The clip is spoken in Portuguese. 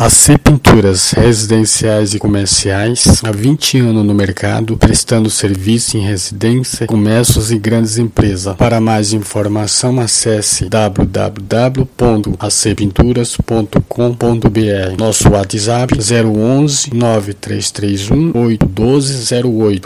AC Pinturas Residenciais e Comerciais, há 20 anos no mercado, prestando serviço em residência, comércios e grandes empresas. Para mais informação, acesse www.acpinturas.com.br. Nosso WhatsApp 011 9331 81208.